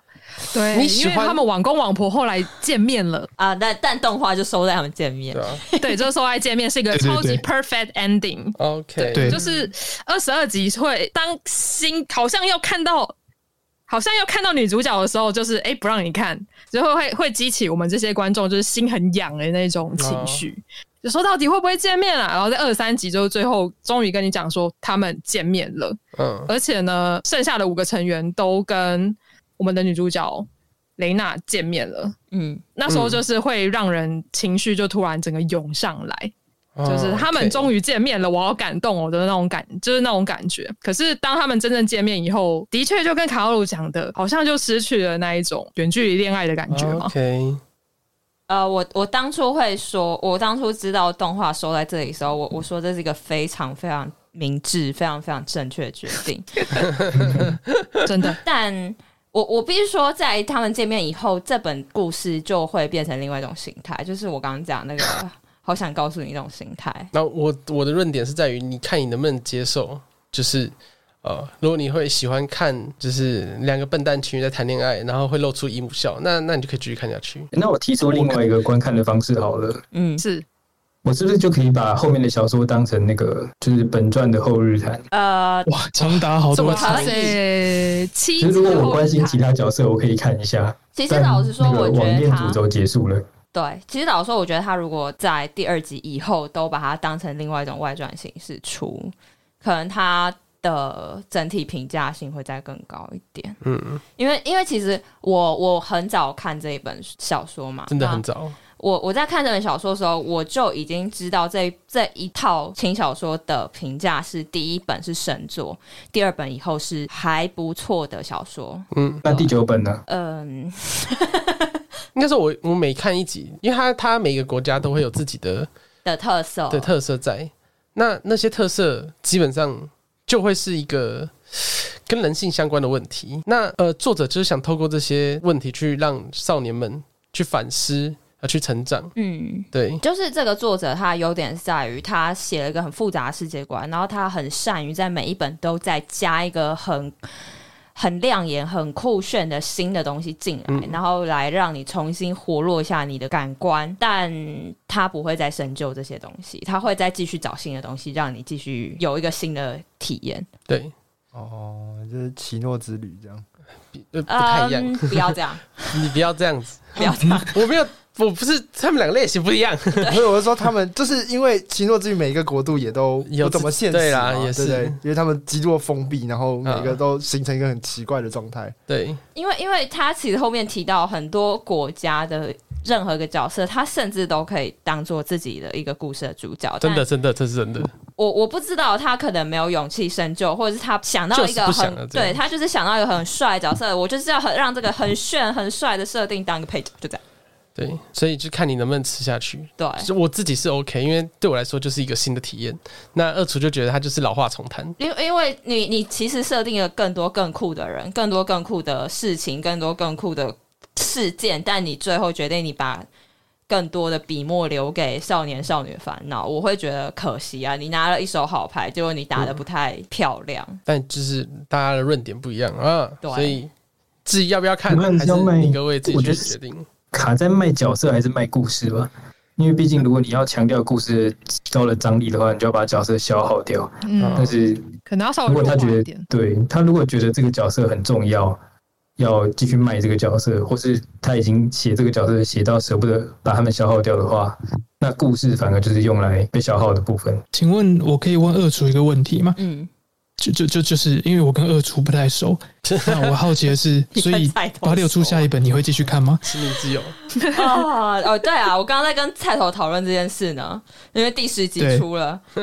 对，你喜欢因为他们网公网婆后来见面了啊，但但动画就收在他们见面。对，啊、对，就是收在见面是一个超级 perfect ending。OK，对，就是二十二集会当心好像要看到。好像要看到女主角的时候，就是哎、欸，不让你看，就会会会激起我们这些观众就是心很痒的那种情绪，就说到底会不会见面啊？然后在二三集就最后终于跟你讲说他们见面了，嗯，而且呢，剩下的五个成员都跟我们的女主角雷娜见面了，嗯，那时候就是会让人情绪就突然整个涌上来。就是他们终于见面了，我好感动哦的那种感，就是那种感觉。可是当他们真正见面以后，的确就跟卡奥鲁讲的，好像就失去了那一种远距离恋爱的感觉嘛。OK，呃，我我当初会说，我当初知道动画收在这里的时候，我我说这是一个非常非常明智、非常非常正确的决定，真的。但我我必须说，在他们见面以后，这本故事就会变成另外一种形态，就是我刚刚讲那个。好想告诉你那种心态。那我我的论点是在于，你看你能不能接受，就是呃，如果你会喜欢看，就是两个笨蛋情侣在谈恋爱，然后会露出姨母笑，那那你就可以继续看下去。那我提出另外一个观看的方式好了，嗯，是我是不是就可以把后面的小说当成那个就是本传的后日谈？呃，哇，长达好多长，其实如果我关心其他角色，我可以看一下。其实老实说，我觉得网恋主轴结束了。对，其实老实说，我觉得他如果在第二集以后都把它当成另外一种外传形式出，可能他的整体评价性会再更高一点。嗯，因为因为其实我我很早看这一本小说嘛，真的很早。我我在看这本小说的时候，我就已经知道这这一套轻小说的评价是第一本是神作，第二本以后是还不错的小说。嗯，那第九本呢？嗯。应该说我我每看一集，因为它它每个国家都会有自己的的特色的特色在，那那些特色基本上就会是一个跟人性相关的问题。那呃，作者就是想透过这些问题去让少年们去反思。要去成长，嗯，对，就是这个作者他优点在于他写了一个很复杂的世界观，然后他很善于在每一本都再加一个很很亮眼、很酷炫的新的东西进来，嗯，然后来让你重新活络一下你的感官。但他不会再深究这些东西，他会再继续找新的东西，让你继续有一个新的体验。对，哦，就是奇诺之旅这样，不太一样，嗯，不要这样，你不要这样子，不要这样，我没有。不不是，他们两个类型不一样。所以我就说，他们就是因为奇诺之于每一个国度也都不怎么现实，对啦，也是，因为他们极度的封闭，然后每个都形成一个很奇怪的状态。对，因为因为他其实后面提到很多国家的任何一个角色，他甚至都可以当做自己的一个故事的主角。真的，真的，这是真的。我我不知道他可能没有勇气深究，或者是他想到一个很对他就是想到一个很帅的角色，我就是要很让这个很炫很帅的设定当一个配角，就这样。对，所以就看你能不能吃下去。对，我自己是 OK，因为对我来说就是一个新的体验。那二厨就觉得他就是老话重谈，因为因为你你其实设定了更多更酷的人，更多更酷的事情，更多更酷的事件，但你最后决定你把更多的笔墨留给少年少女烦恼，我会觉得可惜啊！你拿了一手好牌，结果你打的不太漂亮。嗯、但就是大家的论点不一样啊，对，所以至于要不要看，还是你各位自己去决定。卡在卖角色还是卖故事吧，因为毕竟如果你要强调故事高的张力的话，你就要把角色消耗掉。嗯，但是可能要稍微如果他觉得对他如果觉得这个角色很重要，要继续卖这个角色，或是他已经写这个角色写到舍不得把他们消耗掉的话，那故事反而就是用来被消耗的部分。请问我可以问二厨一个问题吗？嗯。就就就就是因为我跟二厨不太熟，那我好奇的是，所以八六出下一本你会继续看吗？实名制有。哦哦，对啊，我刚刚在跟菜头讨论这件事呢，因为第十集出了，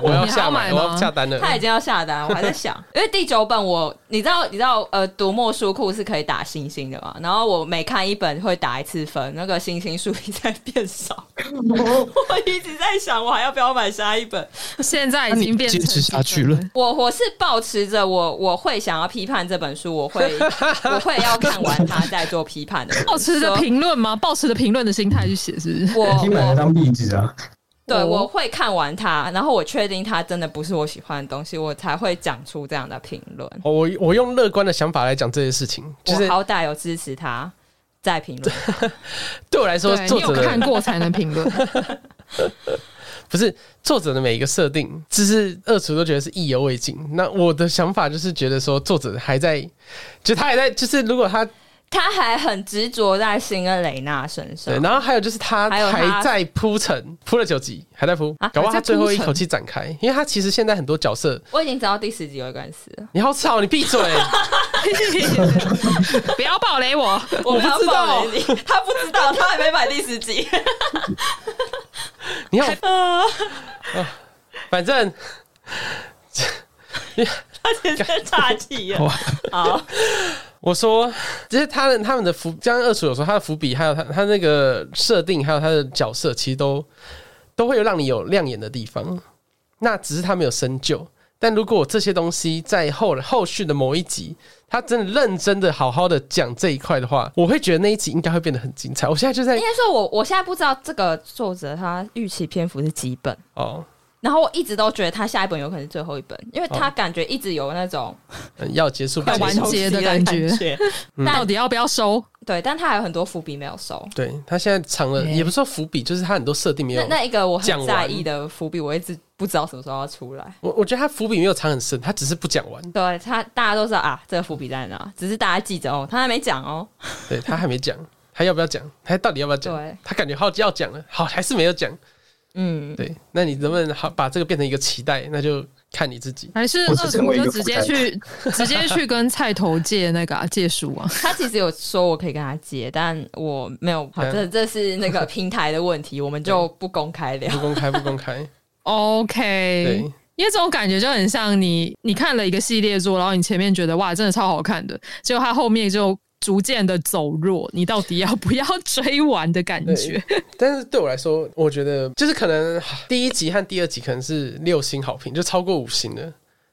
我要下买，我要下单了，他已经要下单，我还在想，因为第九本我你知道你知道呃，读墨书库是可以打星星的嘛，然后我每看一本会打一次分，那个星星数一直在变少，我一直在想我还要不要买下一本，现在已经变坚持下去了。我我是保持着我我会想要批判这本书，我会 我会要看完它再做批判的。抱持着评论吗？抱持着评论的心态去写，是不是？我你买来当壁纸啊？对，我会看完它，然后我确定它真的不是我喜欢的东西，我才会讲出这样的评论。我我用乐观的想法来讲这些事情，就是好歹有支持他在评论。对我来说，作者看过才能评论。不是作者的每一个设定，只是二厨都觉得是意犹未尽。那我的想法就是觉得说，作者还在，就他还在，就是如果他他还很执着在辛恩雷娜身上。对，然后还有就是他还在铺陈，铺了九集还在铺，搞不好他最后一口气展开，因为他其实现在很多角色，我已经找到第十集有一个人死了。你好吵，你闭嘴！不要暴雷我，我不知道，他不知道，他还没买第十集。你好，啊，反正他现在岔气了。好，我说，就是他的他们的伏，刚刚二厨有说他的伏笔，还有他他那个设定，还有他的角色，其实都都会有让你有亮眼的地方。那只是他没有深究。但如果这些东西在后后续的某一集，他真的认真的好好的讲这一块的话，我会觉得那一集应该会变得很精彩。我现在就在应该说我我现在不知道这个作者他预期篇幅是几本哦，然后我一直都觉得他下一本有可能是最后一本，因为他感觉一直有那种、哦、要结束、要完结的感觉，但到底要不要收？对，但他还有很多伏笔没有收。对，他现在藏了，也不是说伏笔，就是他很多设定没有。那一个我很在意的伏笔，我一直不知道什么时候要出来。我我觉得他伏笔没有藏很深，他只是不讲完。对他，大家都知道啊，这个伏笔在哪，只是大家记着哦，他还没讲哦。对他还没讲，他要不要讲？他到底要不要讲？对，他感觉好要讲了，好还是没有讲。嗯，对，那你能不能好把这个变成一个期待？那就。看你自己，还是二厨就直接去 直接去跟菜头借那个、啊、借书啊？他其实有说我可以跟他借，但我没有。好，这这是那个平台的问题，我们就不公开聊。不公开，不公开。OK，对，因为这种感觉就很像你你看了一个系列作，然后你前面觉得哇，真的超好看的，结果他后面就。逐渐的走弱，你到底要不要追完的感觉？但是对我来说，我觉得就是可能第一集和第二集可能是六星好评，就超过五星的。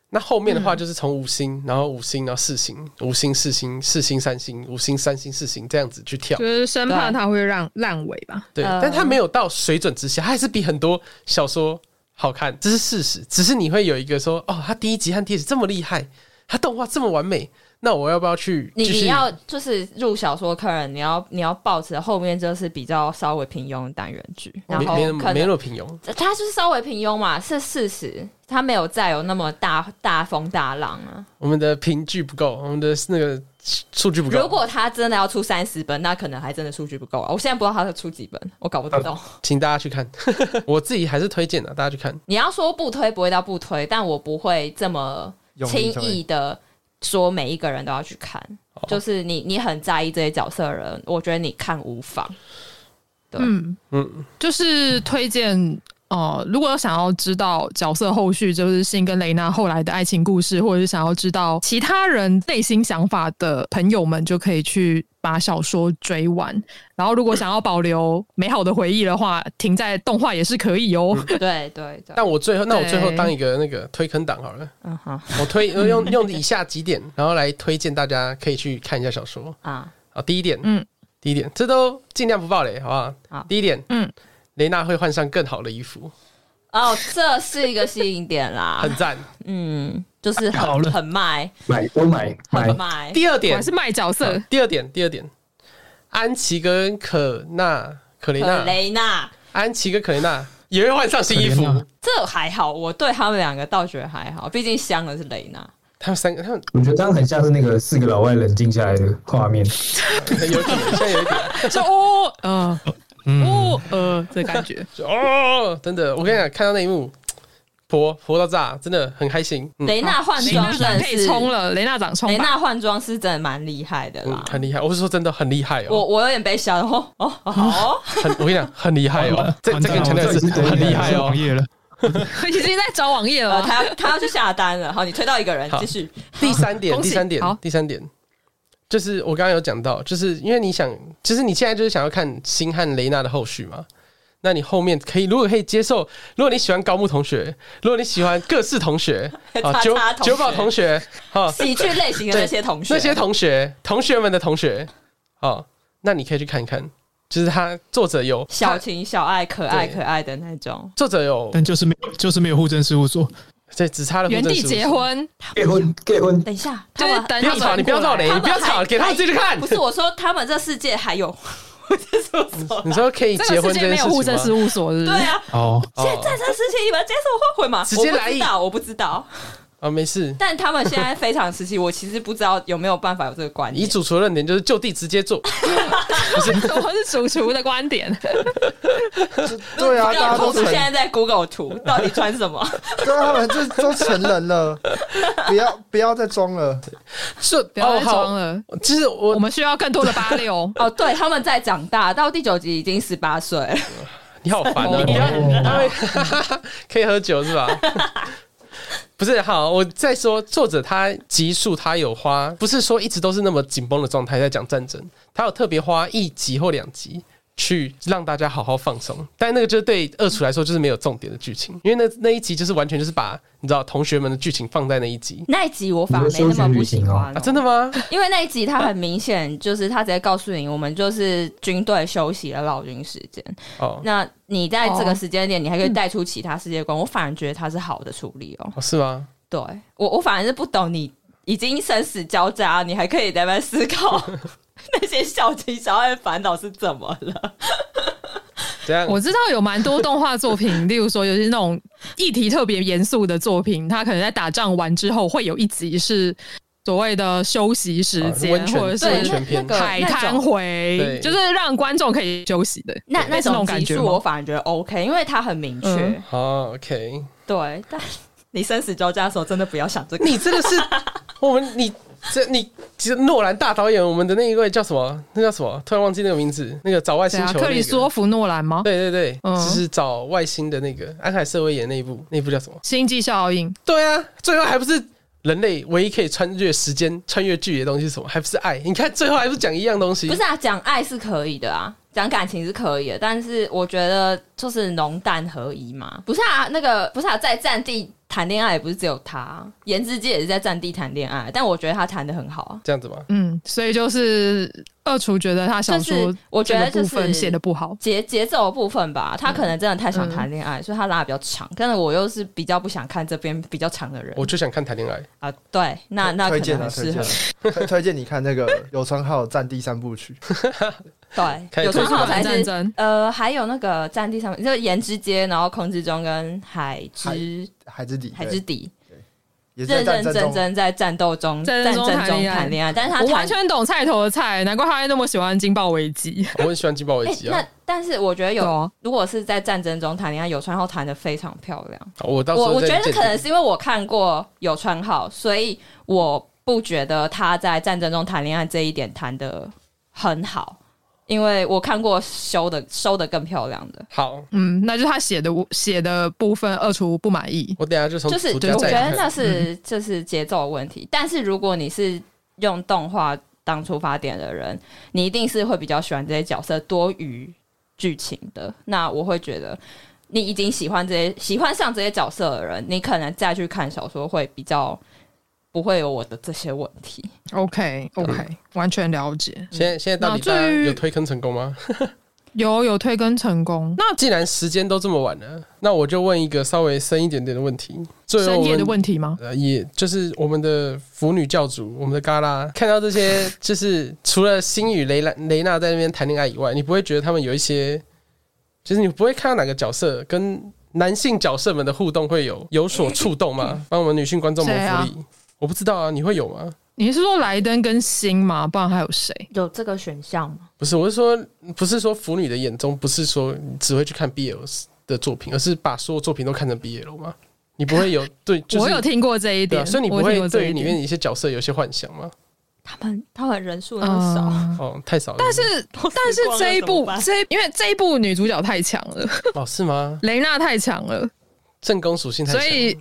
那后面的话就是从五星，然后五星，然后四星，五星四星，四星三星，五星三星四星这样子去跳，就是生怕它会让烂尾吧。对，但它没有到水准之下，它还是比很多小说好看，这是事实。只是你会有一个说，哦，它第一集和第二集这么厉害，它动画这么完美。那我要不要去？你你要就是入小说客人，你要你要抱持后面就是比较稍微平庸的单元剧，然后没没那么平庸，它就是稍微平庸嘛，是事实，它没有再有那么大大风大浪啊。我们的评剧不够，我们的那个数据不够。如果他真的要出三十本，那可能还真的数据不够啊。我现在不知道他要出几本，我搞不懂。请大家去看，我自己还是推荐的，大家去看。你要说不推不会到不推，但我不会这么轻易的。说每一个人都要去看，就是你你很在意这些角色的人，我觉得你看无妨。对，嗯嗯，就是推荐。哦、呃，如果想要知道角色后续，就是信跟雷娜后来的爱情故事，或者是想要知道其他人内心想法的朋友们，就可以去把小说追完。然后，如果想要保留美好的回忆的话，停在动画也是可以哦。对对对。但我最后，那我最后当一个那个推坑党好了。嗯好。我推用用以下几点，然后来推荐大家可以去看一下小说啊。好，第一点，嗯，第一点，这都尽量不爆雷，好不好？好。第一点，嗯。雷娜会换上更好的衣服。哦，这是一个吸引点啦，很赞，嗯，就是很很卖，买都买，很卖。第二点。是卖角色。第二点，第二点，安琪跟可娜、可雷娜、雷娜、安琪跟可雷娜也会换上新衣服，这还好，我对他们两个倒觉得还好，毕竟香的是雷娜。他们三个，他们我觉得这样很像是那个四个老外冷静下来的画面，有点，现在有一点，说哦，嗯。哦，呃，这感觉。哦，真的，我跟你讲，看到那一幕，婆婆到炸，真的很开心。雷娜换装真的是冲了，雷娜长冲，雷娜换装是真的蛮厉害的啦，很厉害。我是说真的很厉害哦，我我有点被吓到哦哦，好，很我跟你讲，很厉害哦，这这个强调是很厉害哦，网页了，已经在找网页了，他要他要去下单了。好，你推到一个人，继续。第三点，第三点，第三点。就是我刚刚有讲到，就是因为你想，其实你现在就是想要看星汉雷娜的后续嘛。那你后面可以，如果可以接受，如果你喜欢高木同学，如果你喜欢各式同学 啊，九九宝同学，哈，喜剧类型的那些同学，那些同学，同学们的同学，哦，那你可以去看一看，就是他作者有小情小爱、可爱可爱的那种，作者有，但就是没有，就是没有户政事务所。对，只差了原地结婚，结婚，结婚。等一下，就是等你不要吵，你不要吵雷，你不要吵，给他们自己看。不是我说，他们这世界还有，你说可以结婚这件事情吗？没有户政事务所，对啊。哦，现在这事情你们接受后悔吗？直接来一道，我不知道。啊，没事。但他们现在非常时期，我其实不知道有没有办法有这个观点。以主厨的论点就是就地直接做，不是，我是主厨的观点。对啊，大家都现在在 Google 图，到底穿什么？对啊，他们这都成人了，不要不要再装了，是不要再装了。其实我我们需要更多的八六哦，对，他们在长大，到第九集已经十八岁。你好烦啊！你要可以喝酒是吧？不是好，我在说作者他集数他有花，不是说一直都是那么紧绷的状态在讲战争，他有特别花一集或两集去让大家好好放松，但那个就是对二厨来说就是没有重点的剧情，因为那那一集就是完全就是把你知道同学们的剧情放在那一集，那一集我反而没那么不喜欢、喔啊，真的吗？因为那一集他很明显就是他直接告诉你，我们就是军队休息了老军时间哦，那。你在这个时间点，你还可以带出其他世界观，我反而觉得它是好的处理哦。是吗？对，我我反而是不懂，你已经生死交加，你还可以在那思考 那些小情小爱的烦恼是怎么了？我知道有蛮多动画作品，例如说有些那种议题特别严肃的作品，它可能在打仗完之后会有一集是。所谓的休息时间，或者是海滩回，就是让观众可以休息的。那那种感觉，我反而觉得 OK，因为它很明确。好，OK。对，但你生死交加的时候，真的不要想这个。你这个是我们，你这你其实诺兰大导演，我们的那一位叫什么？那叫什么？突然忘记那个名字。那个找外星球，克里斯托弗诺兰吗？对对对，就是找外星的那个安海瑟薇演那一部，那一部叫什么？星际效应。对啊，最后还不是。人类唯一可以穿越时间、穿越距离的东西是什么？还不是爱？你看最后还不是讲一样东西？不是啊，讲爱是可以的啊，讲感情是可以的，但是我觉得就是浓淡合一嘛。不是啊，那个不是啊，在战地。谈恋爱也不是只有他，颜值街也是在战地谈恋爱，但我觉得他谈的很好，这样子吗？嗯，所以就是二厨觉得他小说，我觉得部分写的不好，节节奏的部分吧，他可能真的太想谈恋爱，嗯、所以他拉的比较长。但是我又是比较不想看这边比较长的人，我就想看谈恋爱啊。对，那那可能很适合推 推荐你看那个 有川浩战地三部曲。对，有川浩才是呃，还有那个战地上面，就是颜之街，然后空之中跟海之海之底，海之底，认认真真在战斗中战争中谈恋爱。但是他完全懂菜头的菜，难怪他会那么喜欢金爆危机。我很喜欢金爆危机啊。那但是我觉得有，如果是在战争中谈恋爱，有川浩谈的非常漂亮。我我我觉得可能是因为我看过有川浩，所以我不觉得他在战争中谈恋爱这一点谈的很好。因为我看过修的收的更漂亮的，好，嗯，那就是他写的写的部分二厨不满意。我等下就从就是我觉得那是就是节奏的问题。嗯、但是如果你是用动画当出发点的人，你一定是会比较喜欢这些角色多于剧情的。那我会觉得你已经喜欢这些喜欢上这些角色的人，你可能再去看小说会比较。不会有我的这些问题。OK OK，完全了解。现在现在到底大家有推坑成功吗？有有推坑成功。那既然时间都这么晚了，那我就问一个稍微深一点点的问题。深夜的问题吗？呃，也就是我们的腐女教主，我们的嘎拉，看到这些，就是除了星与雷兰雷娜在那边谈恋爱以外，你不会觉得他们有一些，就是你不会看到哪个角色跟男性角色们的互动会有有所触动吗？帮我们女性观众谋福利。我不知道啊，你会有吗？你是说莱登跟星吗？不然还有谁？有这个选项吗？不是，我是说，不是说腐女的眼中不是说只会去看 BL 的作品，而是把所有作品都看成 BL 吗？你不会有对？就是、我有听过这一点，啊、所以你不会对于里面一些角色有些幻想吗？他们他们人数那么少、嗯、哦，太少了。但是但是这一部这因为这一部女主角太强了哦，是吗？雷娜太强了，正宫属性太强，所以。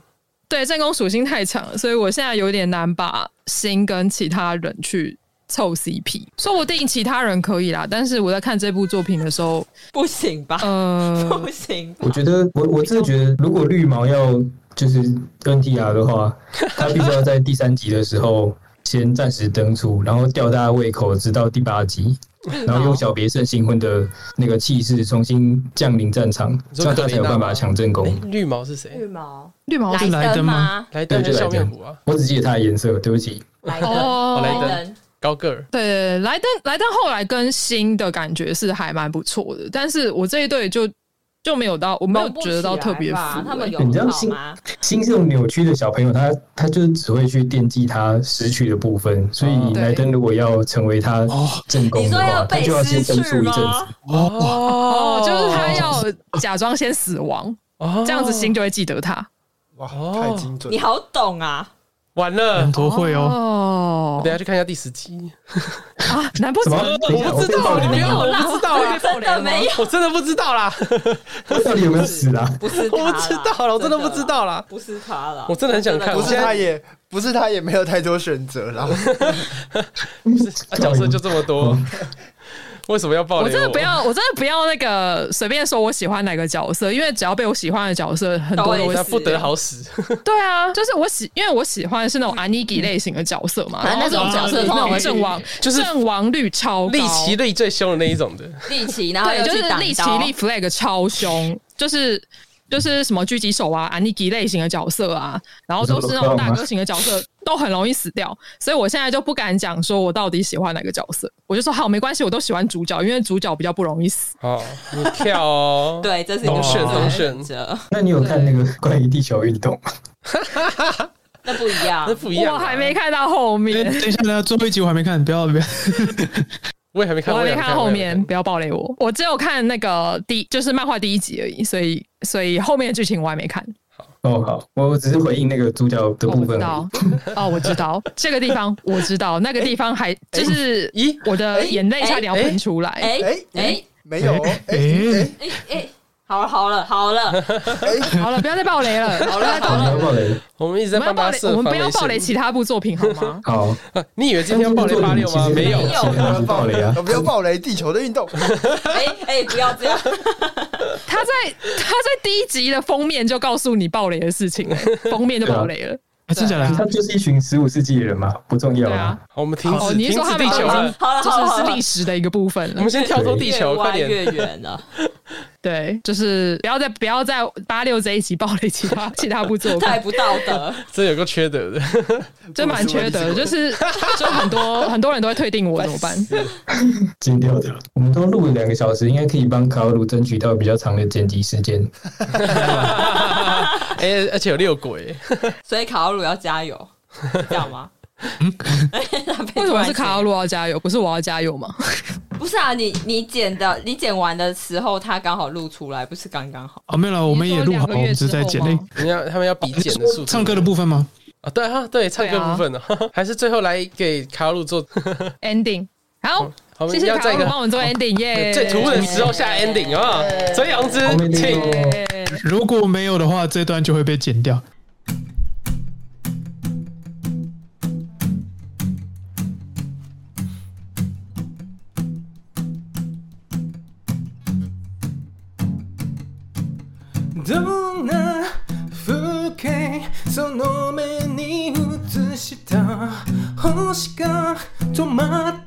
对，正宫属性太强了，所以我现在有点难把心跟其他人去凑 CP。说不定其他人可以啦，但是我在看这部作品的时候，不行吧？呃，不行。我觉得，我我真的觉得，如果绿毛要就是 NTR 的话，他必须要在第三集的时候先暂时登出，然后吊大家胃口，直到第八集。然后用小别胜新婚的那个气势重新降临战场，这样他才有办法抢正宫。绿毛是谁？绿毛，绿毛是莱登吗？莱登就笑面虎啊！我只记得他的颜色，对不起。莱登，莱登，高个儿。对，莱登，莱登后来跟新的感觉是还蛮不错的，但是我这一对就。就没有到，我没有觉得到特别服。他们有你知道心心这种扭曲的小朋友，他他就是只会去惦记他失去的部分。所以莱登如果要成为他正宫的话，他就要先登出一阵子。哦，就是他要假装先死亡，这样子心就会记得他。哇，太精准！你好懂啊。完了，多会哦！等下去看一下第十集啊？难不成我不知道？你没有？我不知道啊！真的没有？我真的不知道啦！到底有没有死啊？不是，我不知道了，我真的不知道啦。不是他了，我真的很想看。不是他也不是他也没有太多选择了，不是角色就这么多。为什么要爆雷？我真的不要，我真的不要那个随便说我喜欢哪个角色，因为只要被我喜欢的角色，很多都会不得好死。对啊，就是我喜，因为我喜欢的是那种阿尼给类型的角色嘛，那种角色那种阵亡，就是阵亡率超高，立起立最凶的那一种的。立起，然后对，就是立起立 flag 超凶，就是。就是什么狙击手啊、安妮基类型的角色啊，然后都是那种大哥型的角色，都很容易死掉。所以我现在就不敢讲说我到底喜欢哪个角色，我就说好，没关系，我都喜欢主角，因为主角比较不容易死。哦，你跳哦，对，这是一个选选择。那你有看那个关于地球运动吗？那不一样，那不一样，我还没看到后面。等一下，等下，最后一集我还没看，不要不要。我也还没看，我还没看后面，不要暴雷我。我只有看那个第，就是漫画第一集而已，所以所以后面的剧情我还没看。好哦，好，我只是回应那个主角的部分。哦，我知道这个地方，我知道那个地方还 就是，咦，我的眼泪差点要喷出来。哎哎，没有，哎哎哎好了好了好了，好了，不要再爆雷了。好了好了，不要爆雷。我们一直在帮他设我们不要爆雷其他部作品好吗？好。你以为今天要爆雷八六吗？没有，没有爆雷啊！不要爆雷地球的运动。哎哎，不要这样。他在他在第一集的封面就告诉你爆雷的事情，封面就爆雷了。接下来，他就是一群十五世纪的人嘛，不重要啊。好，我们停止，你停止地球了，就是是历史的一个部分了。我们先跳脱地球，快点。越远了。对，就是不要再不要再八六这一集暴雷其他其他部作品，太不道德。这有个缺德的，这蛮缺德的，就是就很多 很多人都会退订我，怎么办？剪掉的。我们都录了两个小时，应该可以帮卡鲁争取到比较长的剪辑时间。哎，而且有六鬼，所以卡鲁要加油，这样吗？为什么是卡鲁要加油，不是我要加油吗？不是啊，你你剪的，你剪完的时候，它刚好录出来，不是刚刚好？哦，没有了，我们也录好，我们只是在剪嘞。你要他们要比剪的速度，唱歌的部分吗？啊，对哈，对，唱歌部分呢，还是最后来给卡鲁做 ending。好，谢谢卡鲁帮我们做 ending 耶。最突然的时候下 ending 啊，这样子，请。如果没有的话，这段就会被剪掉。どんな風景その目に映した星が止まった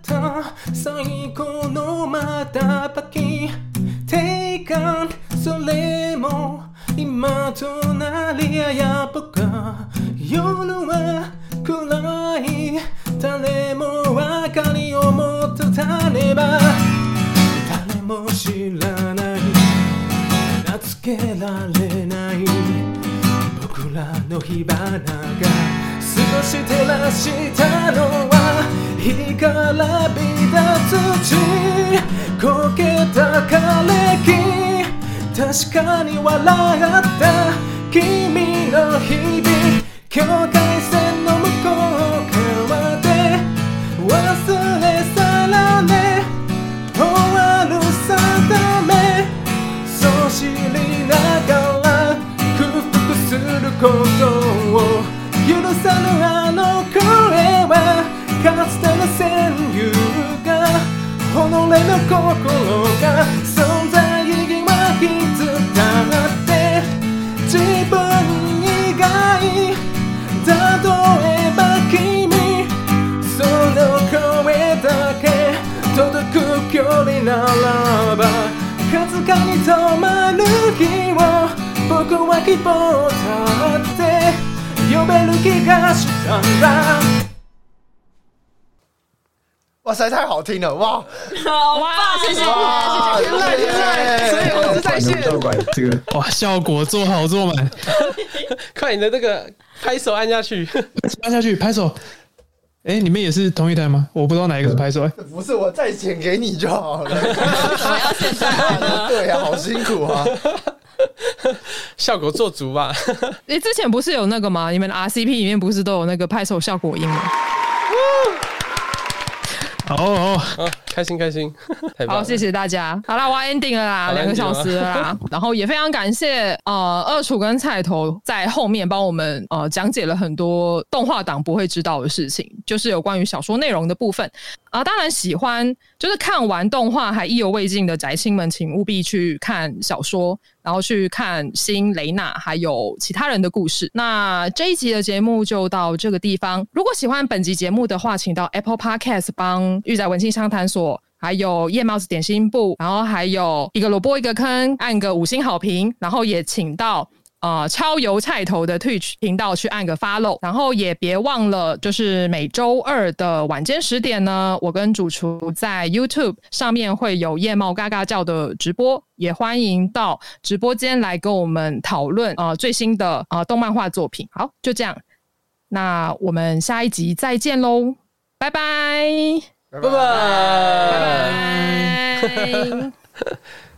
确かって呼べる気がしたんだ哇塞，太好听了！哇，好棒！谢谢，谢谢，天籁天籁，所以我是在线。这个哇，效果做好做满，快你的那个拍手按下去，按下去拍手。哎，你们也是同一台吗？我不知道哪一个是拍手。哎，不是，我再剪给你就好了。还要现在啊？对呀，好辛苦啊！ 效果做足吧。你，之前不是有那个吗？你们 RCP 里面不是都有那个拍手效果音吗？哦哦，好，开心开心，好，谢谢大家。好啦，我要 ending 了啦，两个小时了啦。然后也非常感谢呃二楚跟菜头在后面帮我们呃讲解了很多动画党不会知道的事情，就是有关于小说内容的部分啊、呃。当然喜欢就是看完动画还意犹未尽的宅青们，请务必去看小说。然后去看新雷娜，还有其他人的故事。那这一集的节目就到这个地方。如果喜欢本集节目的话，请到 Apple Podcast 帮玉仔文青商谈所，还有夜猫子点心部，然后还有一个萝卜一个坑，按个五星好评。然后也请到。呃，超油菜头的 Twitch 频道去按个 follow，然后也别忘了，就是每周二的晚间十点呢，我跟主厨在 YouTube 上面会有夜猫嘎嘎叫的直播，也欢迎到直播间来跟我们讨论呃最新的呃动漫画作品。好，就这样，那我们下一集再见喽，拜拜，拜拜，拜拜。